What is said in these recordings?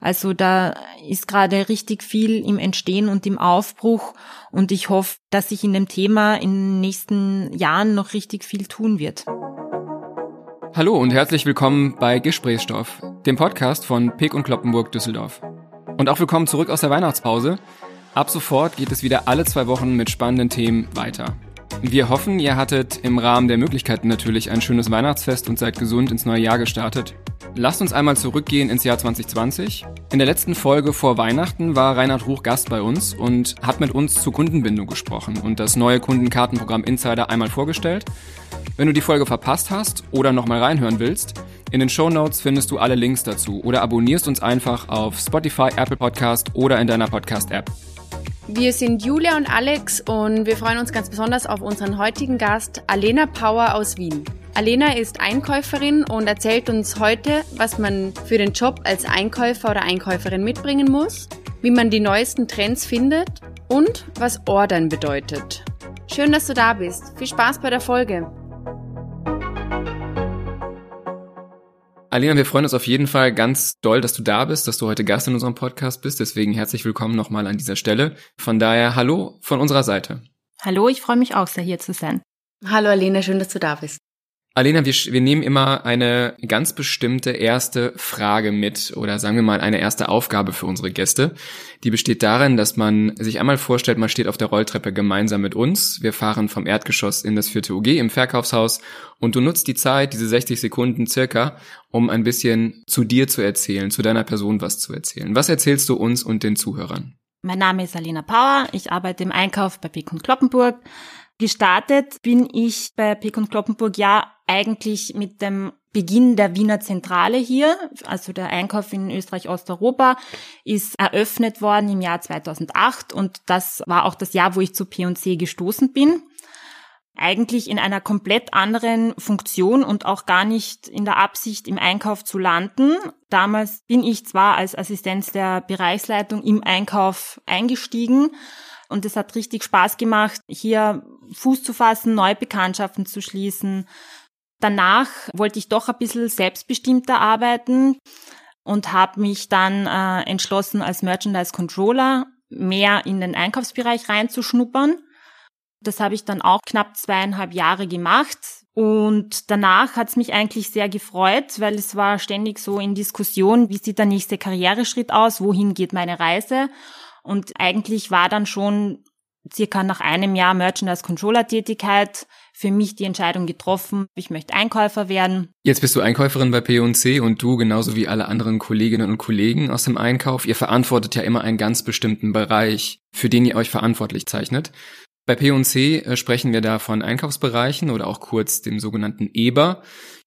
Also da ist gerade richtig viel im Entstehen und im Aufbruch und ich hoffe, dass sich in dem Thema in den nächsten Jahren noch richtig viel tun wird. Hallo und herzlich willkommen bei Gesprächsstoff, dem Podcast von Pick und Kloppenburg Düsseldorf. Und auch willkommen zurück aus der Weihnachtspause. Ab sofort geht es wieder alle zwei Wochen mit spannenden Themen weiter. Wir hoffen, ihr hattet im Rahmen der Möglichkeiten natürlich ein schönes Weihnachtsfest und seid gesund ins neue Jahr gestartet. Lasst uns einmal zurückgehen ins Jahr 2020. In der letzten Folge vor Weihnachten war Reinhard Ruch Gast bei uns und hat mit uns zu Kundenbindung gesprochen und das neue Kundenkartenprogramm Insider einmal vorgestellt. Wenn du die Folge verpasst hast oder nochmal reinhören willst, in den Show Notes findest du alle Links dazu oder abonnierst uns einfach auf Spotify, Apple Podcast oder in deiner Podcast-App. Wir sind Julia und Alex und wir freuen uns ganz besonders auf unseren heutigen Gast, Alena Power aus Wien. Alena ist Einkäuferin und erzählt uns heute, was man für den Job als Einkäufer oder Einkäuferin mitbringen muss, wie man die neuesten Trends findet und was Ordern bedeutet. Schön, dass du da bist. Viel Spaß bei der Folge. Alena, wir freuen uns auf jeden Fall ganz doll, dass du da bist, dass du heute Gast in unserem Podcast bist. Deswegen herzlich willkommen nochmal an dieser Stelle. Von daher, hallo von unserer Seite. Hallo, ich freue mich auch sehr, hier zu sein. Hallo Alena, schön, dass du da bist. Alena, wir, wir nehmen immer eine ganz bestimmte erste Frage mit oder sagen wir mal eine erste Aufgabe für unsere Gäste. Die besteht darin, dass man sich einmal vorstellt, man steht auf der Rolltreppe gemeinsam mit uns. Wir fahren vom Erdgeschoss in das vierte UG im Verkaufshaus und du nutzt die Zeit, diese 60 Sekunden circa, um ein bisschen zu dir zu erzählen, zu deiner Person was zu erzählen. Was erzählst du uns und den Zuhörern? Mein Name ist Alena Power. Ich arbeite im Einkauf bei Pick und Kloppenburg. Gestartet bin ich bei und Kloppenburg ja eigentlich mit dem Beginn der Wiener Zentrale hier, also der Einkauf in Österreich-Osteuropa, ist eröffnet worden im Jahr 2008 und das war auch das Jahr, wo ich zu P&C gestoßen bin. Eigentlich in einer komplett anderen Funktion und auch gar nicht in der Absicht, im Einkauf zu landen. Damals bin ich zwar als Assistenz der Bereichsleitung im Einkauf eingestiegen, und es hat richtig Spaß gemacht, hier Fuß zu fassen, neue Bekanntschaften zu schließen. Danach wollte ich doch ein bisschen selbstbestimmter arbeiten und habe mich dann äh, entschlossen, als Merchandise Controller mehr in den Einkaufsbereich reinzuschnuppern. Das habe ich dann auch knapp zweieinhalb Jahre gemacht. Und danach hat es mich eigentlich sehr gefreut, weil es war ständig so in Diskussion, wie sieht der nächste Karriereschritt aus, wohin geht meine Reise. Und eigentlich war dann schon circa nach einem Jahr Merchandise Controller Tätigkeit für mich die Entscheidung getroffen, ich möchte Einkäufer werden. Jetzt bist du Einkäuferin bei P&C und du genauso wie alle anderen Kolleginnen und Kollegen aus dem Einkauf, ihr verantwortet ja immer einen ganz bestimmten Bereich, für den ihr euch verantwortlich zeichnet. Bei P&C äh, sprechen wir da von Einkaufsbereichen oder auch kurz dem sogenannten EBER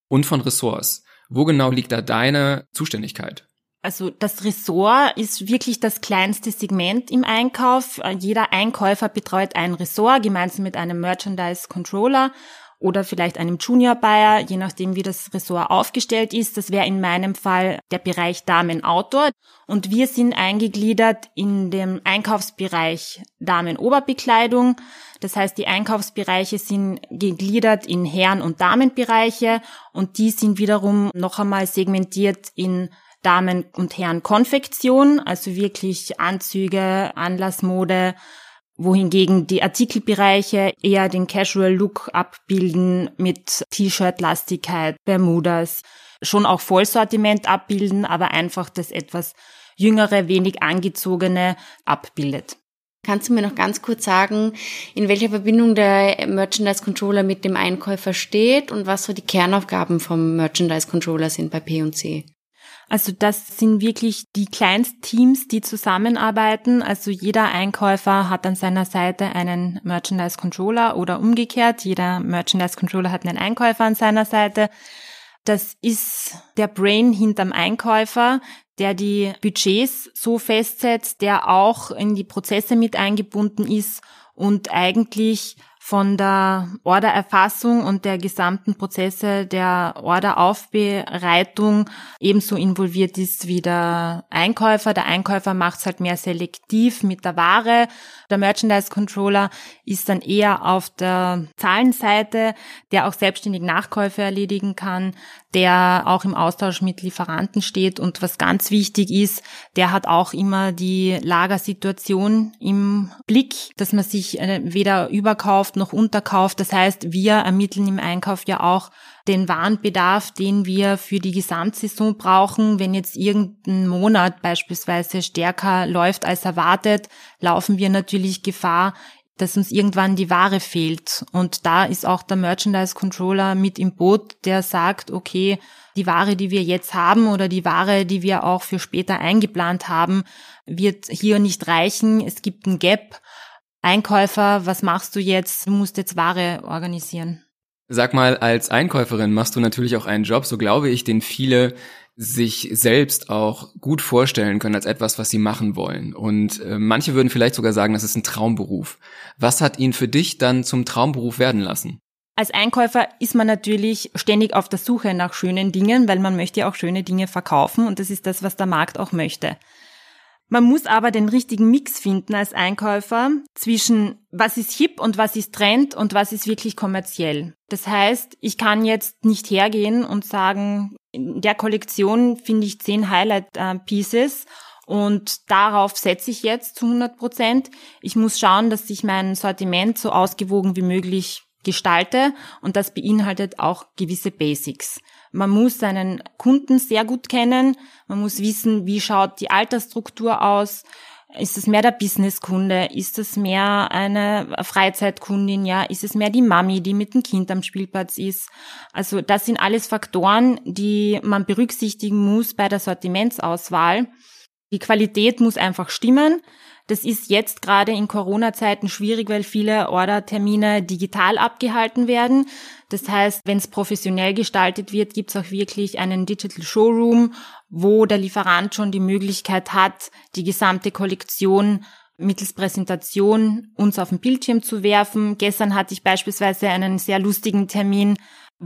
und von Ressorts. Wo genau liegt da deine Zuständigkeit? Also das Ressort ist wirklich das kleinste Segment im Einkauf. Jeder Einkäufer betreut ein Ressort gemeinsam mit einem Merchandise Controller oder vielleicht einem Junior Buyer, je nachdem wie das Ressort aufgestellt ist. Das wäre in meinem Fall der Bereich Damen Outdoor und wir sind eingegliedert in dem Einkaufsbereich Damen Oberbekleidung. Das heißt, die Einkaufsbereiche sind gegliedert in Herren- und Damenbereiche und die sind wiederum noch einmal segmentiert in Damen- und Herren-Konfektion, also wirklich Anzüge, Anlassmode, wohingegen die Artikelbereiche eher den Casual-Look abbilden mit T-Shirt-Lastigkeit, Bermudas, schon auch Vollsortiment abbilden, aber einfach das etwas jüngere, wenig angezogene abbildet. Kannst du mir noch ganz kurz sagen, in welcher Verbindung der Merchandise Controller mit dem Einkäufer steht und was so die Kernaufgaben vom Merchandise Controller sind bei P&C? Also das sind wirklich die Kleinstteams, die zusammenarbeiten. Also jeder Einkäufer hat an seiner Seite einen Merchandise Controller oder umgekehrt. Jeder Merchandise Controller hat einen Einkäufer an seiner Seite. Das ist der Brain hinterm Einkäufer, der die Budgets so festsetzt, der auch in die Prozesse mit eingebunden ist und eigentlich von der Ordererfassung und der gesamten Prozesse der Orderaufbereitung ebenso involviert ist wie der Einkäufer. Der Einkäufer macht es halt mehr selektiv mit der Ware. Der Merchandise Controller ist dann eher auf der Zahlenseite, der auch selbstständig Nachkäufe erledigen kann, der auch im Austausch mit Lieferanten steht und was ganz wichtig ist, der hat auch immer die Lagersituation im Blick, dass man sich äh, weder überkauft verkauft noch unterkauft. Das heißt, wir ermitteln im Einkauf ja auch den Warenbedarf, den wir für die Gesamtsaison brauchen. Wenn jetzt irgendein Monat beispielsweise stärker läuft als erwartet, laufen wir natürlich Gefahr, dass uns irgendwann die Ware fehlt. Und da ist auch der Merchandise Controller mit im Boot, der sagt, okay, die Ware, die wir jetzt haben oder die Ware, die wir auch für später eingeplant haben, wird hier nicht reichen. Es gibt ein Gap Einkäufer, was machst du jetzt? Du musst jetzt Ware organisieren. Sag mal, als Einkäuferin machst du natürlich auch einen Job, so glaube ich, den viele sich selbst auch gut vorstellen können als etwas, was sie machen wollen. Und äh, manche würden vielleicht sogar sagen, das ist ein Traumberuf. Was hat ihn für dich dann zum Traumberuf werden lassen? Als Einkäufer ist man natürlich ständig auf der Suche nach schönen Dingen, weil man möchte ja auch schöne Dinge verkaufen und das ist das, was der Markt auch möchte. Man muss aber den richtigen Mix finden als Einkäufer zwischen was ist hip und was ist Trend und was ist wirklich kommerziell. Das heißt, ich kann jetzt nicht hergehen und sagen, in der Kollektion finde ich zehn Highlight Pieces und darauf setze ich jetzt zu 100 Prozent. Ich muss schauen, dass ich mein Sortiment so ausgewogen wie möglich gestalte und das beinhaltet auch gewisse Basics. Man muss seinen Kunden sehr gut kennen, man muss wissen, wie schaut die Altersstruktur aus, ist es mehr der Businesskunde? Ist es mehr eine Freizeitkundin? Ja, ist es mehr die Mami, die mit dem Kind am Spielplatz ist? Also das sind alles Faktoren, die man berücksichtigen muss bei der Sortimentsauswahl. Die Qualität muss einfach stimmen. Das ist jetzt gerade in Corona-Zeiten schwierig, weil viele Ordertermine digital abgehalten werden. Das heißt, wenn es professionell gestaltet wird, gibt es auch wirklich einen Digital Showroom, wo der Lieferant schon die Möglichkeit hat, die gesamte Kollektion mittels Präsentation uns auf den Bildschirm zu werfen. Gestern hatte ich beispielsweise einen sehr lustigen Termin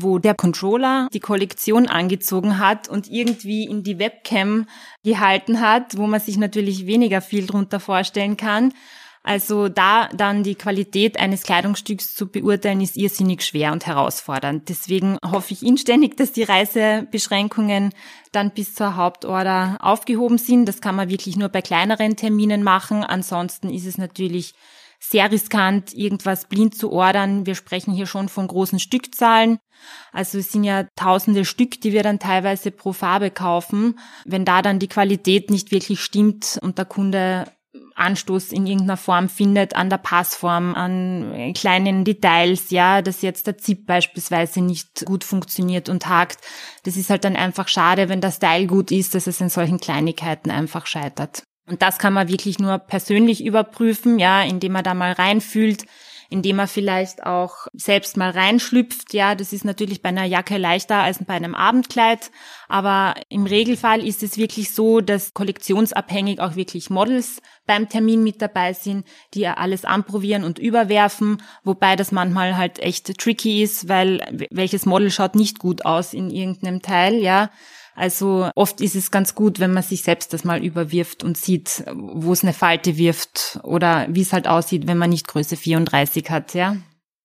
wo der Controller die Kollektion angezogen hat und irgendwie in die Webcam gehalten hat, wo man sich natürlich weniger viel drunter vorstellen kann. Also da dann die Qualität eines Kleidungsstücks zu beurteilen, ist irrsinnig schwer und herausfordernd. Deswegen hoffe ich inständig, dass die Reisebeschränkungen dann bis zur Hauptorder aufgehoben sind. Das kann man wirklich nur bei kleineren Terminen machen. Ansonsten ist es natürlich sehr riskant, irgendwas blind zu ordern. Wir sprechen hier schon von großen Stückzahlen. Also es sind ja tausende Stück, die wir dann teilweise pro Farbe kaufen. Wenn da dann die Qualität nicht wirklich stimmt und der Kunde Anstoß in irgendeiner Form findet an der Passform, an kleinen Details, ja, dass jetzt der Zip beispielsweise nicht gut funktioniert und hakt. Das ist halt dann einfach schade, wenn der Style gut ist, dass es in solchen Kleinigkeiten einfach scheitert. Und das kann man wirklich nur persönlich überprüfen, ja, indem man da mal reinfühlt, indem man vielleicht auch selbst mal reinschlüpft. Ja, das ist natürlich bei einer Jacke leichter als bei einem Abendkleid. Aber im Regelfall ist es wirklich so, dass kollektionsabhängig auch wirklich Models beim Termin mit dabei sind, die ja alles anprobieren und überwerfen. Wobei das manchmal halt echt tricky ist, weil welches Model schaut nicht gut aus in irgendeinem Teil, ja. Also oft ist es ganz gut, wenn man sich selbst das mal überwirft und sieht, wo es eine Falte wirft oder wie es halt aussieht, wenn man nicht Größe 34 hat, ja.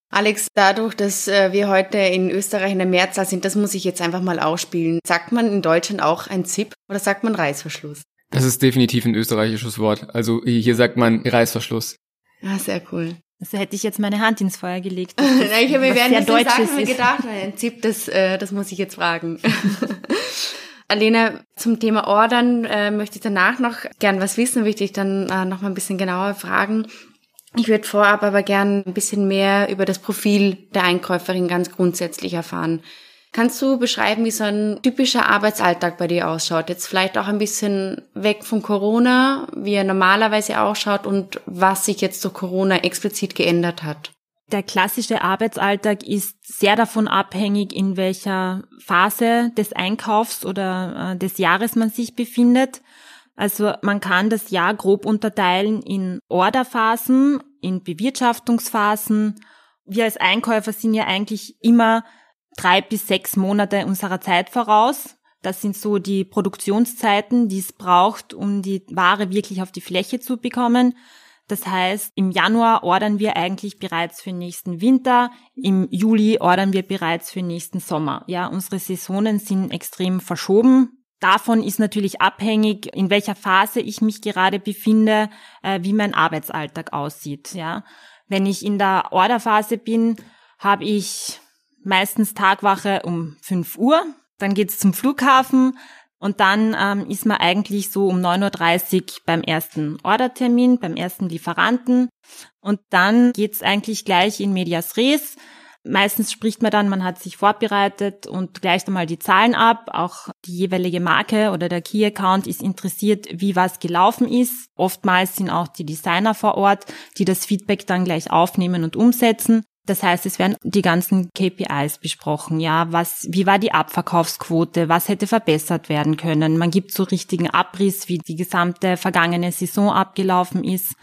Alex, dadurch, dass äh, wir heute in Österreich in der Mehrzahl sind, das muss ich jetzt einfach mal ausspielen. Sagt man in Deutschland auch ein Zip oder sagt man Reißverschluss? Das ist definitiv ein österreichisches Wort. Also hier sagt man Reißverschluss. Ah, sehr cool. Also hätte ich jetzt meine Hand ins Feuer gelegt. ich habe mir während des Sachen mir gedacht, ein Zip, das, äh, das muss ich jetzt fragen. Alena, zum Thema Ordern äh, möchte ich danach noch gern was wissen, möchte ich dann äh, noch mal ein bisschen genauer fragen. Ich würde vorab aber gern ein bisschen mehr über das Profil der Einkäuferin ganz grundsätzlich erfahren. Kannst du beschreiben, wie so ein typischer Arbeitsalltag bei dir ausschaut? Jetzt vielleicht auch ein bisschen weg von Corona, wie er normalerweise ausschaut und was sich jetzt durch Corona explizit geändert hat. Der klassische Arbeitsalltag ist sehr davon abhängig, in welcher Phase des Einkaufs oder äh, des Jahres man sich befindet. Also man kann das Jahr grob unterteilen in Orderphasen, in Bewirtschaftungsphasen Wir als Einkäufer sind ja eigentlich immer drei bis sechs Monate unserer Zeit voraus. Das sind so die Produktionszeiten, die es braucht, um die Ware wirklich auf die Fläche zu bekommen. Das heißt, im Januar ordern wir eigentlich bereits für nächsten Winter, im Juli ordern wir bereits für nächsten Sommer. Ja, unsere Saisonen sind extrem verschoben. Davon ist natürlich abhängig, in welcher Phase ich mich gerade befinde, äh, wie mein Arbeitsalltag aussieht. Ja, wenn ich in der Orderphase bin, habe ich meistens Tagwache um 5 Uhr. Dann geht's zum Flughafen und dann ähm, ist man eigentlich so um 9.30 Uhr beim ersten Ordertermin, beim ersten Lieferanten. Und dann geht's eigentlich gleich in Medias Res. Meistens spricht man dann, man hat sich vorbereitet und gleicht einmal die Zahlen ab. Auch die jeweilige Marke oder der Key-Account ist interessiert, wie was gelaufen ist. Oftmals sind auch die Designer vor Ort, die das Feedback dann gleich aufnehmen und umsetzen. Das heißt, es werden die ganzen KPIs besprochen. Ja, was, wie war die Abverkaufsquote? Was hätte verbessert werden können? Man gibt so richtigen Abriss, wie die gesamte vergangene Saison abgelaufen ist.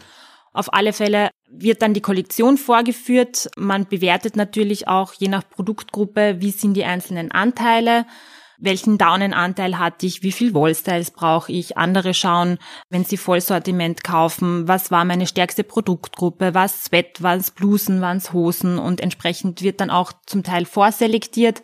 Auf alle Fälle wird dann die Kollektion vorgeführt. Man bewertet natürlich auch je nach Produktgruppe, wie sind die einzelnen Anteile welchen Daunenanteil hatte ich, wie viel Wallstyles brauche ich. Andere schauen, wenn sie Vollsortiment kaufen, was war meine stärkste Produktgruppe, was Sweat, was Blusen, was Hosen und entsprechend wird dann auch zum Teil vorselektiert.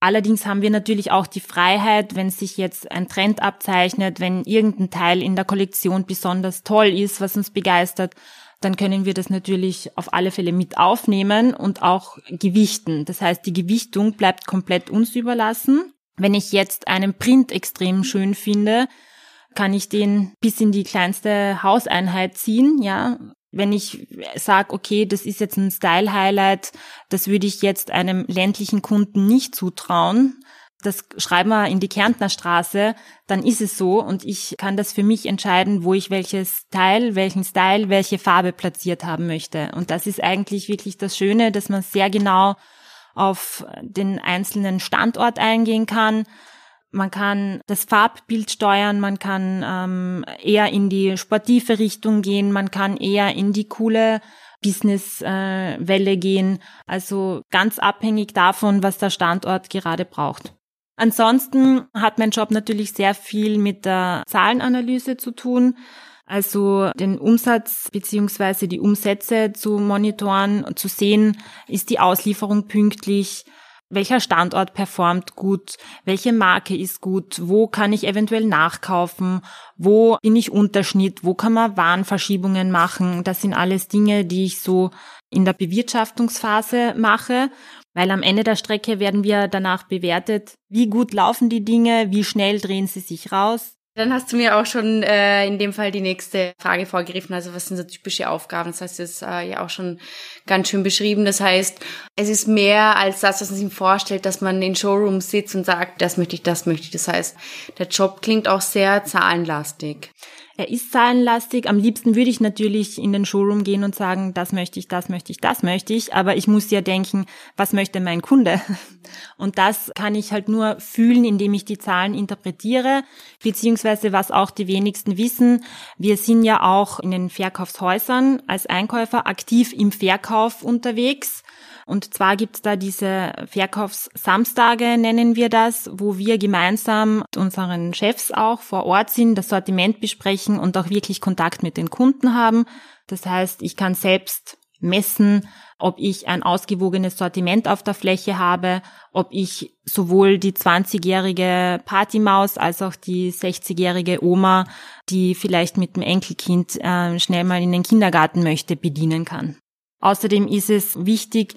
Allerdings haben wir natürlich auch die Freiheit, wenn sich jetzt ein Trend abzeichnet, wenn irgendein Teil in der Kollektion besonders toll ist, was uns begeistert, dann können wir das natürlich auf alle Fälle mit aufnehmen und auch gewichten. Das heißt, die Gewichtung bleibt komplett uns überlassen. Wenn ich jetzt einen Print extrem schön finde, kann ich den bis in die kleinste Hauseinheit ziehen, ja. Wenn ich sage, okay, das ist jetzt ein Style-Highlight, das würde ich jetzt einem ländlichen Kunden nicht zutrauen, das schreiben wir in die Kärntner Straße, dann ist es so und ich kann das für mich entscheiden, wo ich welches Teil, welchen Style, welche Farbe platziert haben möchte. Und das ist eigentlich wirklich das Schöne, dass man sehr genau auf den einzelnen Standort eingehen kann. Man kann das Farbbild steuern, man kann ähm, eher in die sportive Richtung gehen, man kann eher in die coole Businesswelle äh, gehen. Also ganz abhängig davon, was der Standort gerade braucht. Ansonsten hat mein Job natürlich sehr viel mit der Zahlenanalyse zu tun also den Umsatz beziehungsweise die Umsätze zu monitoren und zu sehen, ist die Auslieferung pünktlich, welcher Standort performt gut, welche Marke ist gut, wo kann ich eventuell nachkaufen, wo bin ich Unterschnitt, wo kann man Warenverschiebungen machen. Das sind alles Dinge, die ich so in der Bewirtschaftungsphase mache, weil am Ende der Strecke werden wir danach bewertet, wie gut laufen die Dinge, wie schnell drehen sie sich raus. Dann hast du mir auch schon äh, in dem Fall die nächste Frage vorgegriffen. Also was sind so typische Aufgaben? Das heißt, das ist äh, ja auch schon ganz schön beschrieben. Das heißt, es ist mehr als das, was man sich vorstellt, dass man in Showrooms sitzt und sagt, das möchte ich, das möchte ich. Das heißt, der Job klingt auch sehr zahlenlastig. Er ist zahlenlastig. Am liebsten würde ich natürlich in den Showroom gehen und sagen, das möchte ich, das möchte ich, das möchte ich. Aber ich muss ja denken, was möchte mein Kunde? Und das kann ich halt nur fühlen, indem ich die Zahlen interpretiere, beziehungsweise was auch die wenigsten wissen. Wir sind ja auch in den Verkaufshäusern als Einkäufer aktiv im Verkauf unterwegs. Und zwar gibt's da diese Verkaufssamstage, nennen wir das, wo wir gemeinsam mit unseren Chefs auch vor Ort sind, das Sortiment besprechen und auch wirklich Kontakt mit den Kunden haben. Das heißt, ich kann selbst messen, ob ich ein ausgewogenes Sortiment auf der Fläche habe, ob ich sowohl die 20-jährige Partymaus als auch die 60-jährige Oma, die vielleicht mit dem Enkelkind äh, schnell mal in den Kindergarten möchte, bedienen kann. Außerdem ist es wichtig,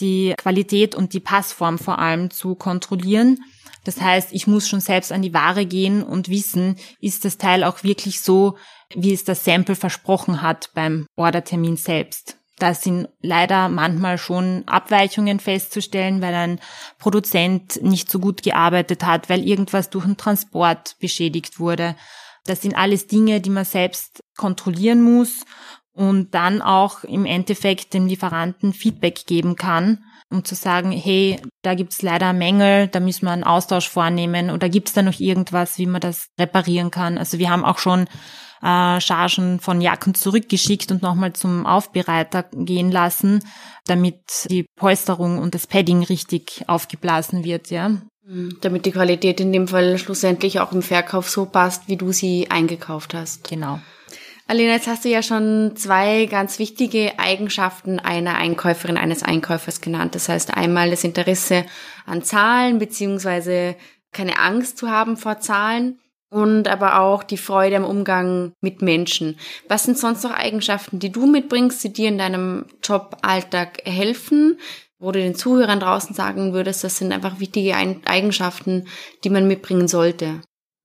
die Qualität und die Passform vor allem zu kontrollieren. Das heißt, ich muss schon selbst an die Ware gehen und wissen, ist das Teil auch wirklich so, wie es das Sample versprochen hat beim Ordertermin selbst. Da sind leider manchmal schon Abweichungen festzustellen, weil ein Produzent nicht so gut gearbeitet hat, weil irgendwas durch den Transport beschädigt wurde. Das sind alles Dinge, die man selbst kontrollieren muss und dann auch im Endeffekt dem Lieferanten Feedback geben kann, um zu sagen, hey, da gibt's leider Mängel, da müssen wir einen Austausch vornehmen oder gibt's da noch irgendwas, wie man das reparieren kann. Also wir haben auch schon äh, Chargen von Jacken zurückgeschickt und nochmal zum Aufbereiter gehen lassen, damit die Polsterung und das Padding richtig aufgeblasen wird, ja. Mhm. Damit die Qualität in dem Fall schlussendlich auch im Verkauf so passt, wie du sie eingekauft hast. Genau. Alina, jetzt hast du ja schon zwei ganz wichtige Eigenschaften einer Einkäuferin, eines Einkäufers genannt. Das heißt einmal das Interesse an Zahlen beziehungsweise keine Angst zu haben vor Zahlen und aber auch die Freude am Umgang mit Menschen. Was sind sonst noch Eigenschaften, die du mitbringst, die dir in deinem Joballtag helfen? wo du den Zuhörern draußen sagen würdest, das sind einfach wichtige Eigenschaften, die man mitbringen sollte?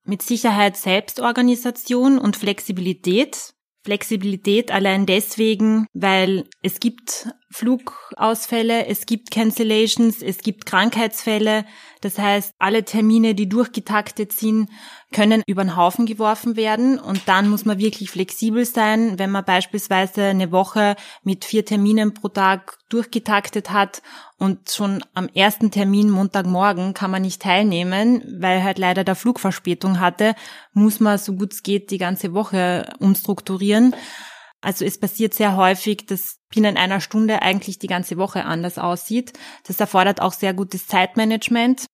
Mit Sicherheit Selbstorganisation und Flexibilität. Flexibilität allein deswegen, weil es gibt Flugausfälle, es gibt Cancellations, es gibt Krankheitsfälle. Das heißt, alle Termine, die durchgetaktet sind, können über den Haufen geworfen werden. Und dann muss man wirklich flexibel sein, wenn man beispielsweise eine Woche mit vier Terminen pro Tag durchgetaktet hat und schon am ersten Termin Montagmorgen kann man nicht teilnehmen, weil halt leider der Flugverspätung hatte, muss man so gut es geht die ganze Woche umstrukturieren. Also es passiert sehr häufig, dass binnen einer Stunde eigentlich die ganze Woche anders aussieht. Das erfordert auch sehr gutes Zeitmanagement.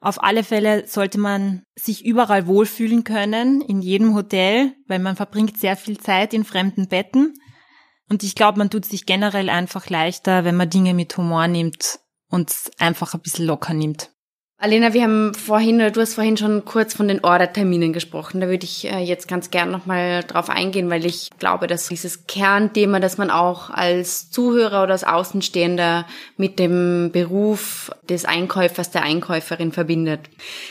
Auf alle Fälle sollte man sich überall wohlfühlen können, in jedem Hotel, weil man verbringt sehr viel Zeit in fremden Betten. Und ich glaube, man tut sich generell einfach leichter, wenn man Dinge mit Humor nimmt und einfach ein bisschen locker nimmt. Alena, wir haben vorhin, du hast vorhin schon kurz von den Orderterminen gesprochen. Da würde ich äh, jetzt ganz gern nochmal drauf eingehen, weil ich glaube, dass dieses Kernthema, das man auch als Zuhörer oder als Außenstehender mit dem Beruf des Einkäufers, der Einkäuferin verbindet.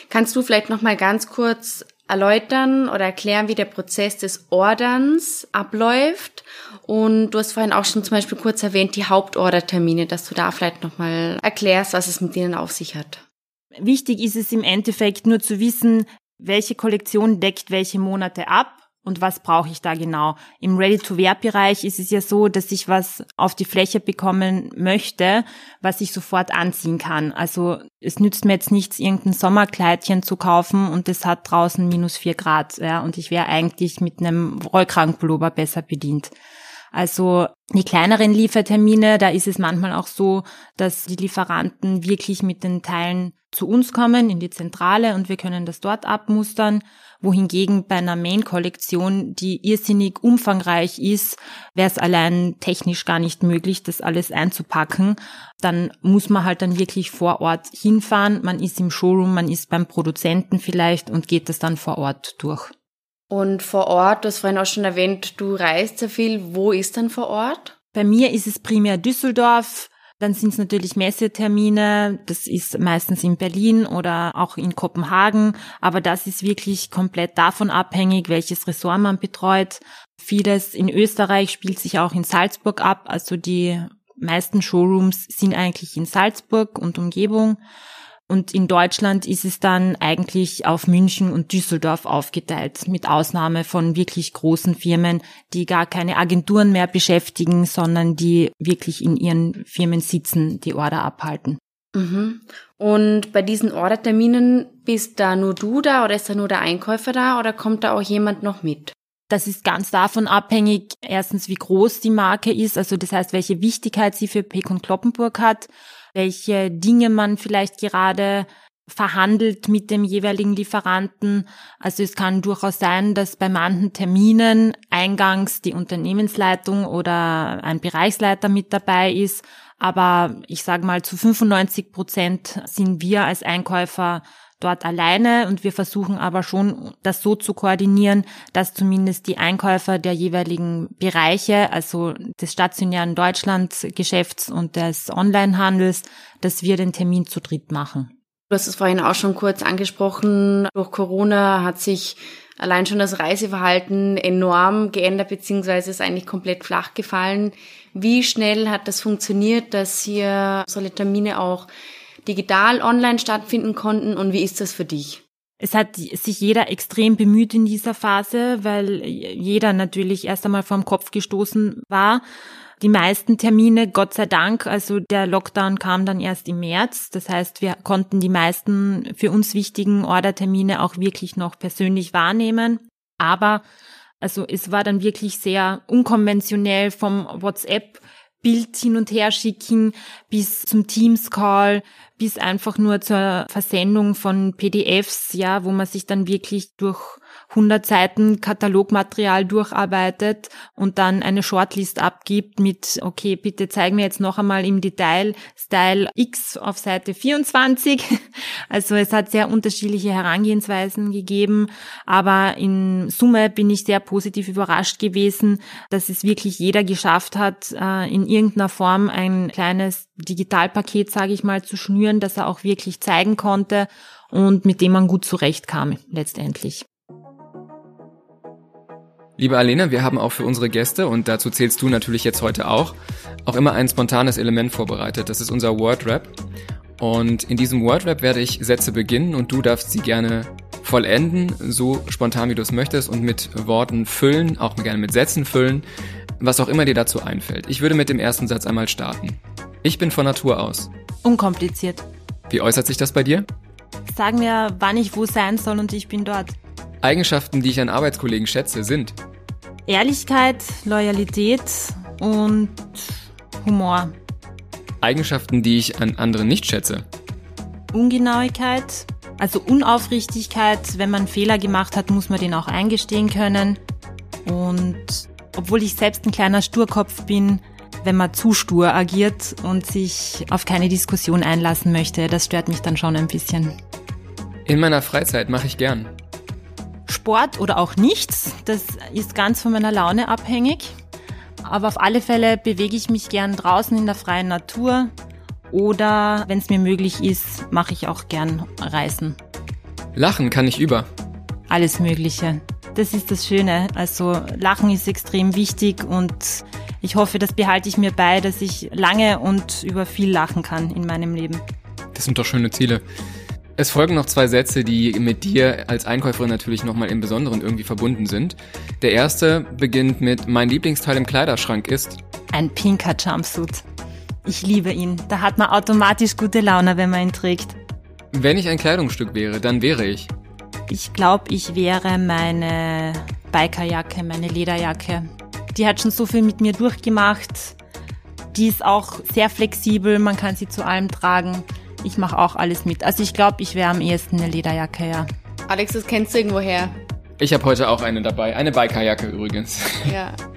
Kannst du vielleicht nochmal ganz kurz erläutern oder erklären, wie der Prozess des Orderns abläuft. Und du hast vorhin auch schon zum Beispiel kurz erwähnt, die Hauptordertermine, dass du da vielleicht nochmal erklärst, was es mit denen auf sich hat. Wichtig ist es im Endeffekt nur zu wissen, welche Kollektion deckt welche Monate ab und was brauche ich da genau. Im Ready-to-Wear-Bereich ist es ja so, dass ich was auf die Fläche bekommen möchte, was ich sofort anziehen kann. Also es nützt mir jetzt nichts, irgendein Sommerkleidchen zu kaufen und es hat draußen minus vier Grad. Ja, und ich wäre eigentlich mit einem Rollkragenpullover besser bedient. Also die kleineren Liefertermine, da ist es manchmal auch so, dass die Lieferanten wirklich mit den Teilen zu uns kommen in die Zentrale und wir können das dort abmustern, wohingegen bei einer Main-Kollektion, die irrsinnig umfangreich ist, wäre es allein technisch gar nicht möglich, das alles einzupacken. Dann muss man halt dann wirklich vor Ort hinfahren. Man ist im Showroom, man ist beim Produzenten vielleicht und geht das dann vor Ort durch. Und vor Ort, du hast vorhin auch schon erwähnt, du reist sehr viel. Wo ist dann vor Ort? Bei mir ist es primär Düsseldorf. Dann sind es natürlich Messetermine. Das ist meistens in Berlin oder auch in Kopenhagen. Aber das ist wirklich komplett davon abhängig, welches Ressort man betreut. Vieles in Österreich spielt sich auch in Salzburg ab. Also die meisten Showrooms sind eigentlich in Salzburg und Umgebung. Und in Deutschland ist es dann eigentlich auf München und Düsseldorf aufgeteilt, mit Ausnahme von wirklich großen Firmen, die gar keine Agenturen mehr beschäftigen, sondern die wirklich in ihren Firmen sitzen, die Order abhalten. Mhm. Und bei diesen Orderterminen bist da nur du da oder ist da nur der Einkäufer da oder kommt da auch jemand noch mit? Das ist ganz davon abhängig, erstens, wie groß die Marke ist, also das heißt, welche Wichtigkeit sie für Peck und Kloppenburg hat welche Dinge man vielleicht gerade verhandelt mit dem jeweiligen Lieferanten. Also es kann durchaus sein, dass bei manchen Terminen eingangs die Unternehmensleitung oder ein Bereichsleiter mit dabei ist. Aber ich sage mal, zu 95 Prozent sind wir als Einkäufer dort alleine und wir versuchen aber schon, das so zu koordinieren, dass zumindest die Einkäufer der jeweiligen Bereiche, also des stationären Deutschlandgeschäfts und des Onlinehandels, dass wir den Termin zu dritt machen. Du hast es vorhin auch schon kurz angesprochen. Durch Corona hat sich allein schon das Reiseverhalten enorm geändert, beziehungsweise ist eigentlich komplett flach gefallen. Wie schnell hat das funktioniert, dass hier solche Termine auch digital online stattfinden konnten und wie ist das für dich? Es hat sich jeder extrem bemüht in dieser Phase, weil jeder natürlich erst einmal vom Kopf gestoßen war. Die meisten Termine, Gott sei Dank, also der Lockdown kam dann erst im März. Das heißt, wir konnten die meisten für uns wichtigen Ordertermine auch wirklich noch persönlich wahrnehmen. Aber also es war dann wirklich sehr unkonventionell vom WhatsApp Bild hin und her schicken bis zum Teams Call bis einfach nur zur Versendung von PDFs, ja, wo man sich dann wirklich durch 100 Seiten Katalogmaterial durcharbeitet und dann eine Shortlist abgibt mit, okay, bitte zeig mir jetzt noch einmal im Detail Style X auf Seite 24. Also es hat sehr unterschiedliche Herangehensweisen gegeben, aber in Summe bin ich sehr positiv überrascht gewesen, dass es wirklich jeder geschafft hat, äh, in irgendeiner Form ein kleines Digitalpaket, sage ich mal, zu schnüren, das er auch wirklich zeigen konnte und mit dem man gut zurechtkam letztendlich. Liebe Alena, wir haben auch für unsere Gäste, und dazu zählst du natürlich jetzt heute auch, auch immer ein spontanes Element vorbereitet. Das ist unser Word-Rap. Und in diesem Word-Rap werde ich Sätze beginnen und du darfst sie gerne vollenden, so spontan wie du es möchtest und mit Worten füllen, auch gerne mit Sätzen füllen, was auch immer dir dazu einfällt. Ich würde mit dem ersten Satz einmal starten. Ich bin von Natur aus. Unkompliziert. Wie äußert sich das bei dir? Sagen mir, wann ich wo sein soll und ich bin dort. Eigenschaften, die ich an Arbeitskollegen schätze, sind Ehrlichkeit, Loyalität und Humor. Eigenschaften, die ich an anderen nicht schätze. Ungenauigkeit, also Unaufrichtigkeit. Wenn man Fehler gemacht hat, muss man den auch eingestehen können. Und obwohl ich selbst ein kleiner Sturkopf bin, wenn man zu stur agiert und sich auf keine Diskussion einlassen möchte, das stört mich dann schon ein bisschen. In meiner Freizeit mache ich gern. Sport oder auch nichts. Das ist ganz von meiner Laune abhängig. Aber auf alle Fälle bewege ich mich gern draußen in der freien Natur oder wenn es mir möglich ist, mache ich auch gern Reisen. Lachen kann ich über. Alles Mögliche. Das ist das Schöne. Also Lachen ist extrem wichtig und ich hoffe, das behalte ich mir bei, dass ich lange und über viel lachen kann in meinem Leben. Das sind doch schöne Ziele. Es folgen noch zwei Sätze, die mit dir als Einkäuferin natürlich nochmal im Besonderen irgendwie verbunden sind. Der erste beginnt mit Mein Lieblingsteil im Kleiderschrank ist ein pinker Jumpsuit. Ich liebe ihn. Da hat man automatisch gute Laune, wenn man ihn trägt. Wenn ich ein Kleidungsstück wäre, dann wäre ich. Ich glaube, ich wäre meine Bikerjacke, meine Lederjacke. Die hat schon so viel mit mir durchgemacht. Die ist auch sehr flexibel, man kann sie zu allem tragen. Ich mache auch alles mit. Also ich glaube, ich wäre am ehesten eine Lederjacke, ja. Alex, das kennst du irgendwo her? Ich habe heute auch eine dabei. Eine Bikerjacke übrigens. Ja.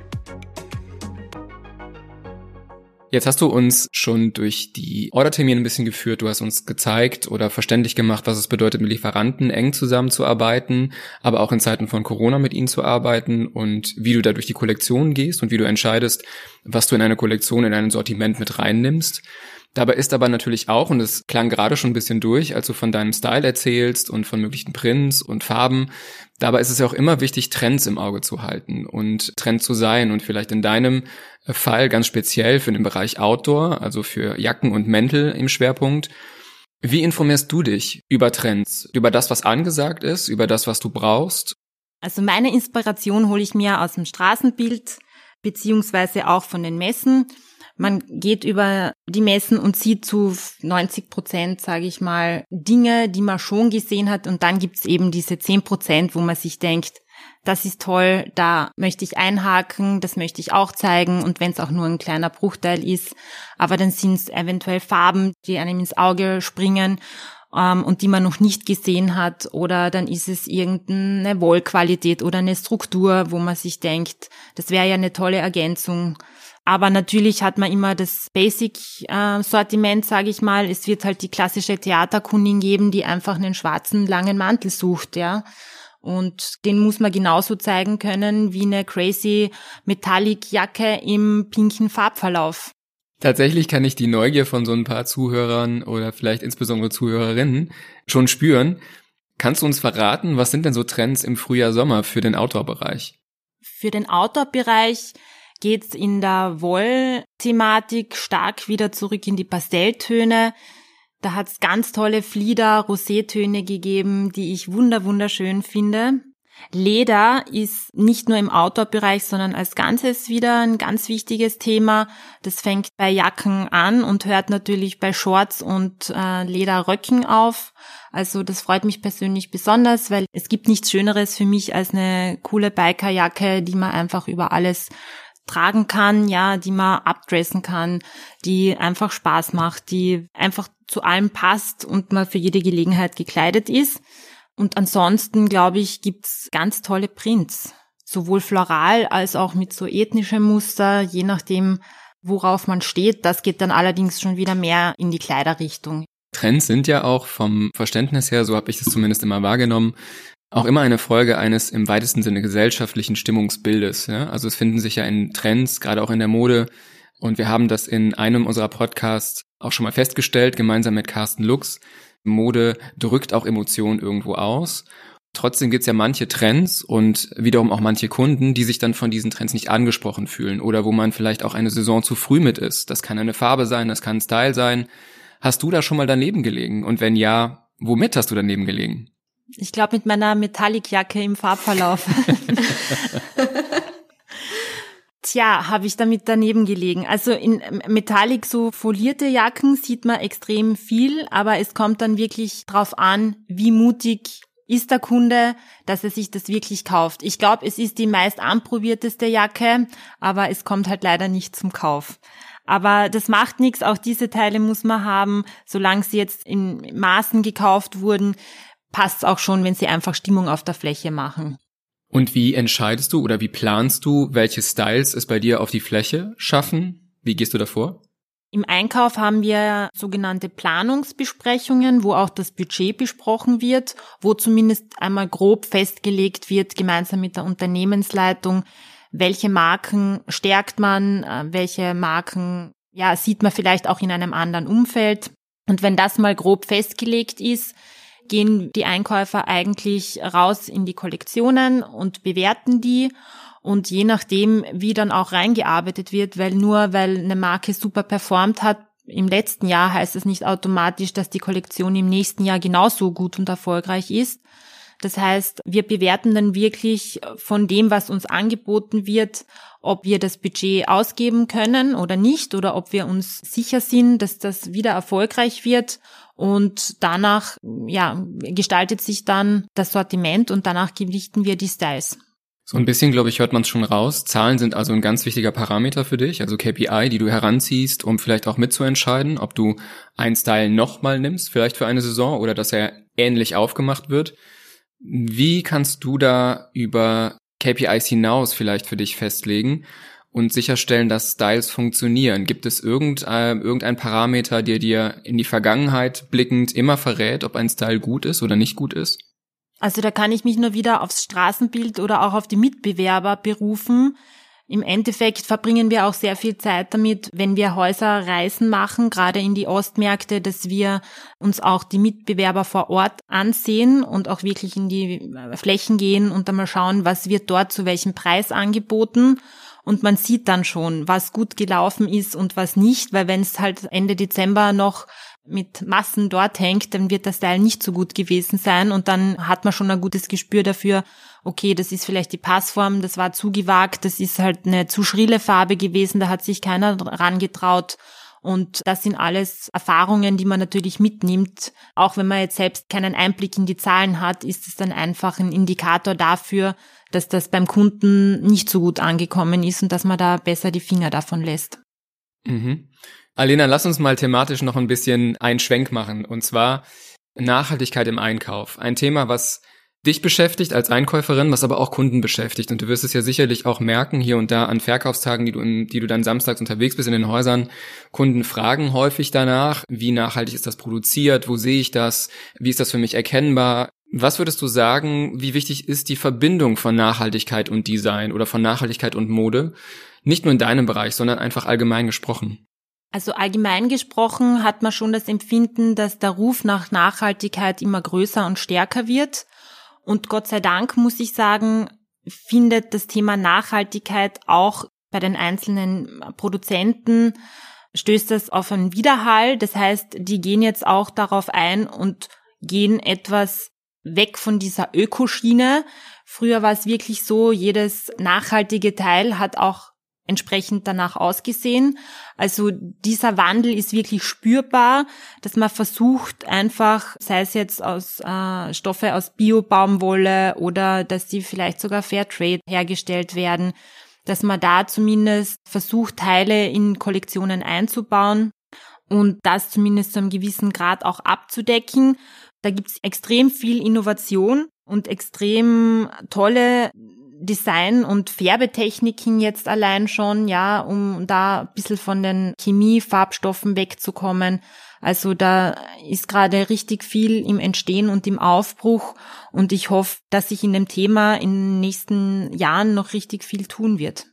Jetzt hast du uns schon durch die Ordertermine ein bisschen geführt. Du hast uns gezeigt oder verständlich gemacht, was es bedeutet, mit Lieferanten eng zusammenzuarbeiten, aber auch in Zeiten von Corona mit ihnen zu arbeiten und wie du da durch die Kollektion gehst und wie du entscheidest, was du in eine Kollektion, in ein Sortiment mit reinnimmst. Dabei ist aber natürlich auch, und es klang gerade schon ein bisschen durch, als du von deinem Style erzählst und von möglichen Prints und Farben, dabei ist es ja auch immer wichtig, Trends im Auge zu halten und Trend zu sein und vielleicht in deinem Fall ganz speziell für den Bereich Outdoor, also für Jacken und Mäntel im Schwerpunkt. Wie informierst du dich über Trends, über das, was angesagt ist, über das, was du brauchst? Also meine Inspiration hole ich mir aus dem Straßenbild beziehungsweise auch von den Messen. Man geht über die Messen und sieht zu 90 Prozent, sage ich mal, Dinge, die man schon gesehen hat. Und dann gibt's eben diese 10 Prozent, wo man sich denkt, das ist toll, da möchte ich einhaken, das möchte ich auch zeigen. Und wenn es auch nur ein kleiner Bruchteil ist, aber dann sind es eventuell Farben, die einem ins Auge springen ähm, und die man noch nicht gesehen hat. Oder dann ist es irgendeine Wollqualität oder eine Struktur, wo man sich denkt, das wäre ja eine tolle Ergänzung aber natürlich hat man immer das Basic-Sortiment, sage ich mal. Es wird halt die klassische Theaterkundin geben, die einfach einen schwarzen langen Mantel sucht, ja. Und den muss man genauso zeigen können wie eine crazy Metallic Jacke im pinken Farbverlauf. Tatsächlich kann ich die Neugier von so ein paar Zuhörern oder vielleicht insbesondere Zuhörerinnen schon spüren. Kannst du uns verraten, was sind denn so Trends im Frühjahr, Sommer für den Outdoor-Bereich? Für den Outdoor-Bereich geht's in der Woll-Thematik stark wieder zurück in die Pastelltöne. Da hat's ganz tolle Flieder, Rosétöne gegeben, die ich wunder wunderschön finde. Leder ist nicht nur im Outdoor-Bereich, sondern als Ganzes wieder ein ganz wichtiges Thema. Das fängt bei Jacken an und hört natürlich bei Shorts und äh, Lederröcken auf. Also das freut mich persönlich besonders, weil es gibt nichts Schöneres für mich als eine coole Bikerjacke, die man einfach über alles tragen kann, ja, die man abdressen kann, die einfach Spaß macht, die einfach zu allem passt und man für jede Gelegenheit gekleidet ist. Und ansonsten, glaube ich, gibt's ganz tolle Prints. Sowohl floral als auch mit so ethnischem Muster, je nachdem, worauf man steht. Das geht dann allerdings schon wieder mehr in die Kleiderrichtung. Trends sind ja auch vom Verständnis her, so habe ich das zumindest immer wahrgenommen, auch immer eine Folge eines im weitesten Sinne gesellschaftlichen Stimmungsbildes. Ja? Also es finden sich ja in Trends, gerade auch in der Mode. Und wir haben das in einem unserer Podcasts auch schon mal festgestellt, gemeinsam mit Carsten Lux, Mode drückt auch Emotionen irgendwo aus. Trotzdem gibt's ja manche Trends und wiederum auch manche Kunden, die sich dann von diesen Trends nicht angesprochen fühlen oder wo man vielleicht auch eine Saison zu früh mit ist. Das kann eine Farbe sein, das kann ein Style sein. Hast du da schon mal daneben gelegen? Und wenn ja, womit hast du daneben gelegen? Ich glaube mit meiner Metallic-Jacke im Farbverlauf. Tja, habe ich damit daneben gelegen. Also in Metallic so folierte Jacken sieht man extrem viel, aber es kommt dann wirklich drauf an, wie mutig ist der Kunde, dass er sich das wirklich kauft. Ich glaube, es ist die meist anprobierteste Jacke, aber es kommt halt leider nicht zum Kauf. Aber das macht nichts, auch diese Teile muss man haben, solange sie jetzt in Maßen gekauft wurden, passt es auch schon, wenn sie einfach Stimmung auf der Fläche machen. Und wie entscheidest du oder wie planst du, welche Styles es bei dir auf die Fläche schaffen? Wie gehst du davor? Im Einkauf haben wir sogenannte Planungsbesprechungen, wo auch das Budget besprochen wird, wo zumindest einmal grob festgelegt wird, gemeinsam mit der Unternehmensleitung, welche Marken stärkt man, äh, welche Marken ja, sieht man vielleicht auch in einem anderen Umfeld. Und wenn das mal grob festgelegt ist, gehen die Einkäufer eigentlich raus in die Kollektionen und bewerten die. Und je nachdem, wie dann auch reingearbeitet wird, weil nur weil eine Marke super performt hat, im letzten Jahr heißt es nicht automatisch, dass die Kollektion im nächsten Jahr genauso gut und erfolgreich ist. Das heißt, wir bewerten dann wirklich von dem, was uns angeboten wird, ob wir das Budget ausgeben können oder nicht oder ob wir uns sicher sind, dass das wieder erfolgreich wird und danach, ja, gestaltet sich dann das Sortiment und danach gewichten wir die Styles. So ein bisschen, glaube ich, hört man es schon raus. Zahlen sind also ein ganz wichtiger Parameter für dich, also KPI, die du heranziehst, um vielleicht auch mitzuentscheiden, ob du einen Style nochmal nimmst, vielleicht für eine Saison oder dass er ähnlich aufgemacht wird. Wie kannst du da über KPIs hinaus vielleicht für dich festlegen und sicherstellen, dass Styles funktionieren? Gibt es irgendein, irgendein Parameter, der dir in die Vergangenheit blickend immer verrät, ob ein Style gut ist oder nicht gut ist? Also da kann ich mich nur wieder aufs Straßenbild oder auch auf die Mitbewerber berufen. Im Endeffekt verbringen wir auch sehr viel Zeit damit, wenn wir Häuserreisen machen, gerade in die Ostmärkte, dass wir uns auch die Mitbewerber vor Ort ansehen und auch wirklich in die Flächen gehen und einmal schauen, was wird dort zu welchem Preis angeboten und man sieht dann schon, was gut gelaufen ist und was nicht, weil wenn es halt Ende Dezember noch mit Massen dort hängt, dann wird der Style nicht so gut gewesen sein und dann hat man schon ein gutes Gespür dafür, okay, das ist vielleicht die Passform, das war zu gewagt, das ist halt eine zu schrille Farbe gewesen, da hat sich keiner rangetraut. Und das sind alles Erfahrungen, die man natürlich mitnimmt. Auch wenn man jetzt selbst keinen Einblick in die Zahlen hat, ist es dann einfach ein Indikator dafür, dass das beim Kunden nicht so gut angekommen ist und dass man da besser die Finger davon lässt. Mhm. Alena, lass uns mal thematisch noch ein bisschen einen Schwenk machen. Und zwar Nachhaltigkeit im Einkauf. Ein Thema, was dich beschäftigt als Einkäuferin, was aber auch Kunden beschäftigt. Und du wirst es ja sicherlich auch merken, hier und da an Verkaufstagen, die du, in, die du dann samstags unterwegs bist in den Häusern. Kunden fragen häufig danach, wie nachhaltig ist das produziert, wo sehe ich das, wie ist das für mich erkennbar. Was würdest du sagen, wie wichtig ist die Verbindung von Nachhaltigkeit und Design oder von Nachhaltigkeit und Mode? Nicht nur in deinem Bereich, sondern einfach allgemein gesprochen. Also allgemein gesprochen hat man schon das Empfinden, dass der Ruf nach Nachhaltigkeit immer größer und stärker wird. Und Gott sei Dank muss ich sagen, findet das Thema Nachhaltigkeit auch bei den einzelnen Produzenten stößt das auf einen Widerhall. Das heißt, die gehen jetzt auch darauf ein und gehen etwas weg von dieser Ökoschiene. Früher war es wirklich so, jedes nachhaltige Teil hat auch entsprechend danach ausgesehen. Also dieser Wandel ist wirklich spürbar, dass man versucht einfach, sei es jetzt aus äh, Stoffe aus Bio-Baumwolle oder dass die vielleicht sogar Fairtrade hergestellt werden, dass man da zumindest versucht, Teile in Kollektionen einzubauen und das zumindest zu einem gewissen Grad auch abzudecken. Da gibt's extrem viel Innovation und extrem tolle Design- und Färbetechniken jetzt allein schon, ja, um da ein bisschen von den Chemiefarbstoffen wegzukommen. Also da ist gerade richtig viel im Entstehen und im Aufbruch und ich hoffe, dass sich in dem Thema in den nächsten Jahren noch richtig viel tun wird.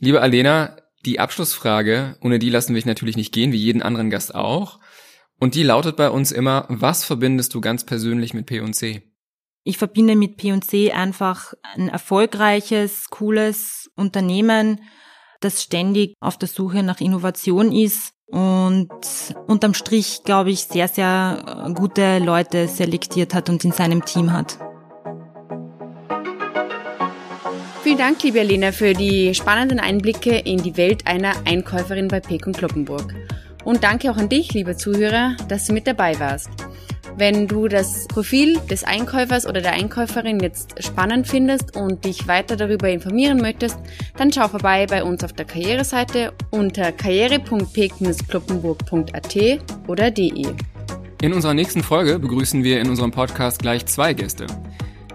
Liebe Alena, die Abschlussfrage, ohne die lassen wir dich natürlich nicht gehen, wie jeden anderen Gast auch. Und die lautet bei uns immer, was verbindest du ganz persönlich mit P&C? Ich verbinde mit P&C einfach ein erfolgreiches, cooles Unternehmen, das ständig auf der Suche nach Innovation ist und unterm Strich, glaube ich, sehr, sehr gute Leute selektiert hat und in seinem Team hat. Vielen Dank, liebe Elena, für die spannenden Einblicke in die Welt einer Einkäuferin bei Pek und Kloppenburg. Und danke auch an dich, lieber Zuhörer, dass du mit dabei warst. Wenn du das Profil des Einkäufers oder der Einkäuferin jetzt spannend findest und dich weiter darüber informieren möchtest, dann schau vorbei bei uns auf der Karriereseite unter karriere.pek-kloppenburg.at oder de. In unserer nächsten Folge begrüßen wir in unserem Podcast gleich zwei Gäste.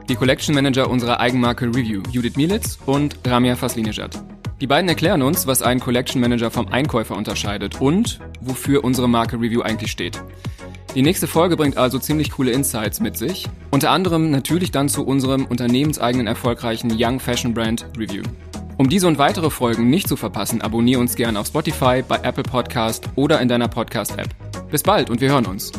Die Collection Manager unserer Eigenmarke Review, Judith Mielitz und Ramia Faslinejad. Die beiden erklären uns, was ein Collection Manager vom Einkäufer unterscheidet und wofür unsere Marke Review eigentlich steht. Die nächste Folge bringt also ziemlich coole Insights mit sich. Unter anderem natürlich dann zu unserem unternehmenseigenen erfolgreichen Young Fashion Brand Review. Um diese und weitere Folgen nicht zu verpassen, abonniere uns gerne auf Spotify, bei Apple Podcast oder in deiner Podcast-App. Bis bald und wir hören uns.